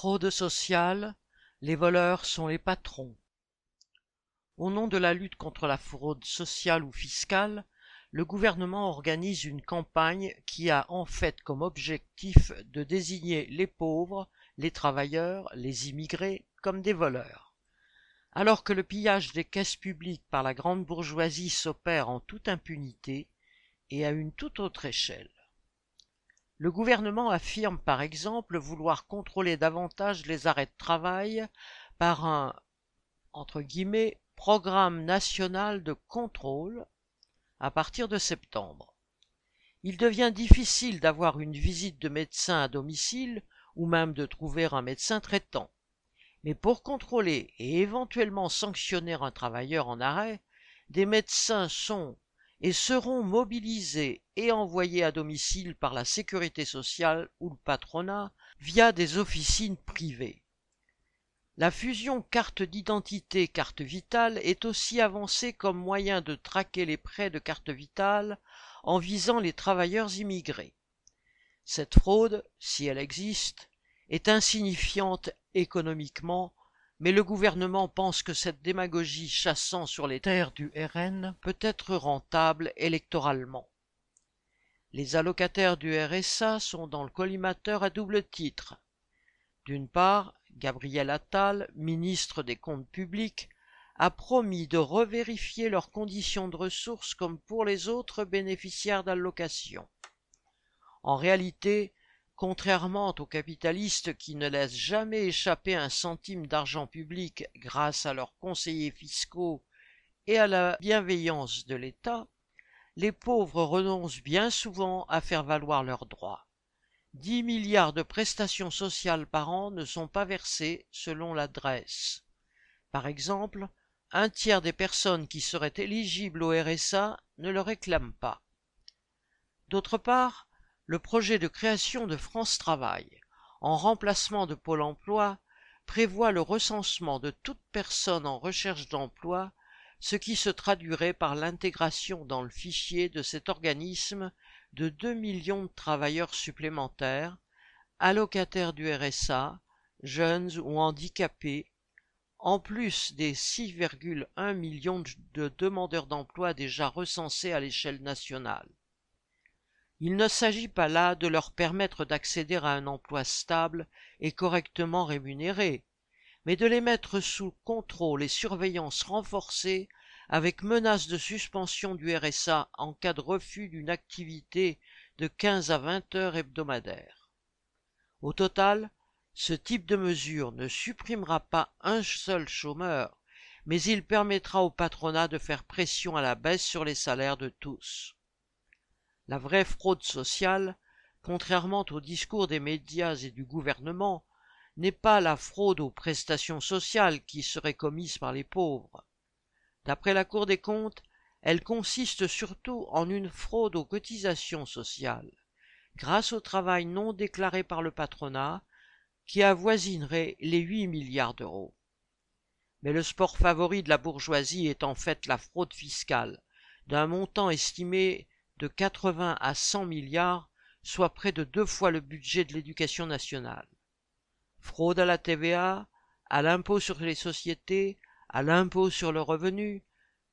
Fraude sociale, les voleurs sont les patrons. Au nom de la lutte contre la fraude sociale ou fiscale, le gouvernement organise une campagne qui a en fait comme objectif de désigner les pauvres, les travailleurs, les immigrés comme des voleurs. Alors que le pillage des caisses publiques par la grande bourgeoisie s'opère en toute impunité et à une toute autre échelle. Le gouvernement affirme par exemple vouloir contrôler davantage les arrêts de travail par un programme national de contrôle à partir de septembre. Il devient difficile d'avoir une visite de médecin à domicile ou même de trouver un médecin traitant. Mais pour contrôler et éventuellement sanctionner un travailleur en arrêt, des médecins sont et seront mobilisés et envoyés à domicile par la sécurité sociale ou le patronat via des officines privées. La fusion carte d'identité carte vitale est aussi avancée comme moyen de traquer les prêts de carte vitale en visant les travailleurs immigrés. Cette fraude, si elle existe, est insignifiante économiquement mais le gouvernement pense que cette démagogie chassant sur les terres du RN peut être rentable électoralement. Les allocataires du RSA sont dans le collimateur à double titre. D'une part, Gabriel Attal, ministre des Comptes publics, a promis de revérifier leurs conditions de ressources comme pour les autres bénéficiaires d'allocations. En réalité, Contrairement aux capitalistes qui ne laissent jamais échapper un centime d'argent public grâce à leurs conseillers fiscaux et à la bienveillance de l'État, les pauvres renoncent bien souvent à faire valoir leurs droits. Dix milliards de prestations sociales par an ne sont pas versées selon l'adresse. Par exemple, un tiers des personnes qui seraient éligibles au RSA ne le réclament pas. D'autre part, le projet de création de France Travail, en remplacement de Pôle emploi, prévoit le recensement de toute personne en recherche d'emploi, ce qui se traduirait par l'intégration dans le fichier de cet organisme de 2 millions de travailleurs supplémentaires, allocataires du RSA, jeunes ou handicapés, en plus des 6,1 millions de demandeurs d'emploi déjà recensés à l'échelle nationale. Il ne s'agit pas là de leur permettre d'accéder à un emploi stable et correctement rémunéré, mais de les mettre sous contrôle et surveillance renforcée avec menace de suspension du RSA en cas de refus d'une activité de 15 à 20 heures hebdomadaires. Au total, ce type de mesure ne supprimera pas un seul chômeur, mais il permettra au patronat de faire pression à la baisse sur les salaires de tous. La vraie fraude sociale, contrairement au discours des médias et du gouvernement, n'est pas la fraude aux prestations sociales qui serait commise par les pauvres. D'après la Cour des comptes, elle consiste surtout en une fraude aux cotisations sociales, grâce au travail non déclaré par le patronat, qui avoisinerait les 8 milliards d'euros. Mais le sport favori de la bourgeoisie est en fait la fraude fiscale, d'un montant estimé de 80 à 100 milliards, soit près de deux fois le budget de l'éducation nationale. Fraude à la TVA, à l'impôt sur les sociétés, à l'impôt sur le revenu,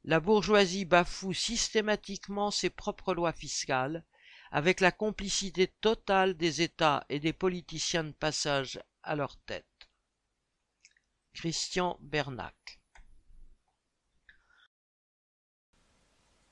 la bourgeoisie bafoue systématiquement ses propres lois fiscales, avec la complicité totale des États et des politiciens de passage à leur tête. Christian Bernac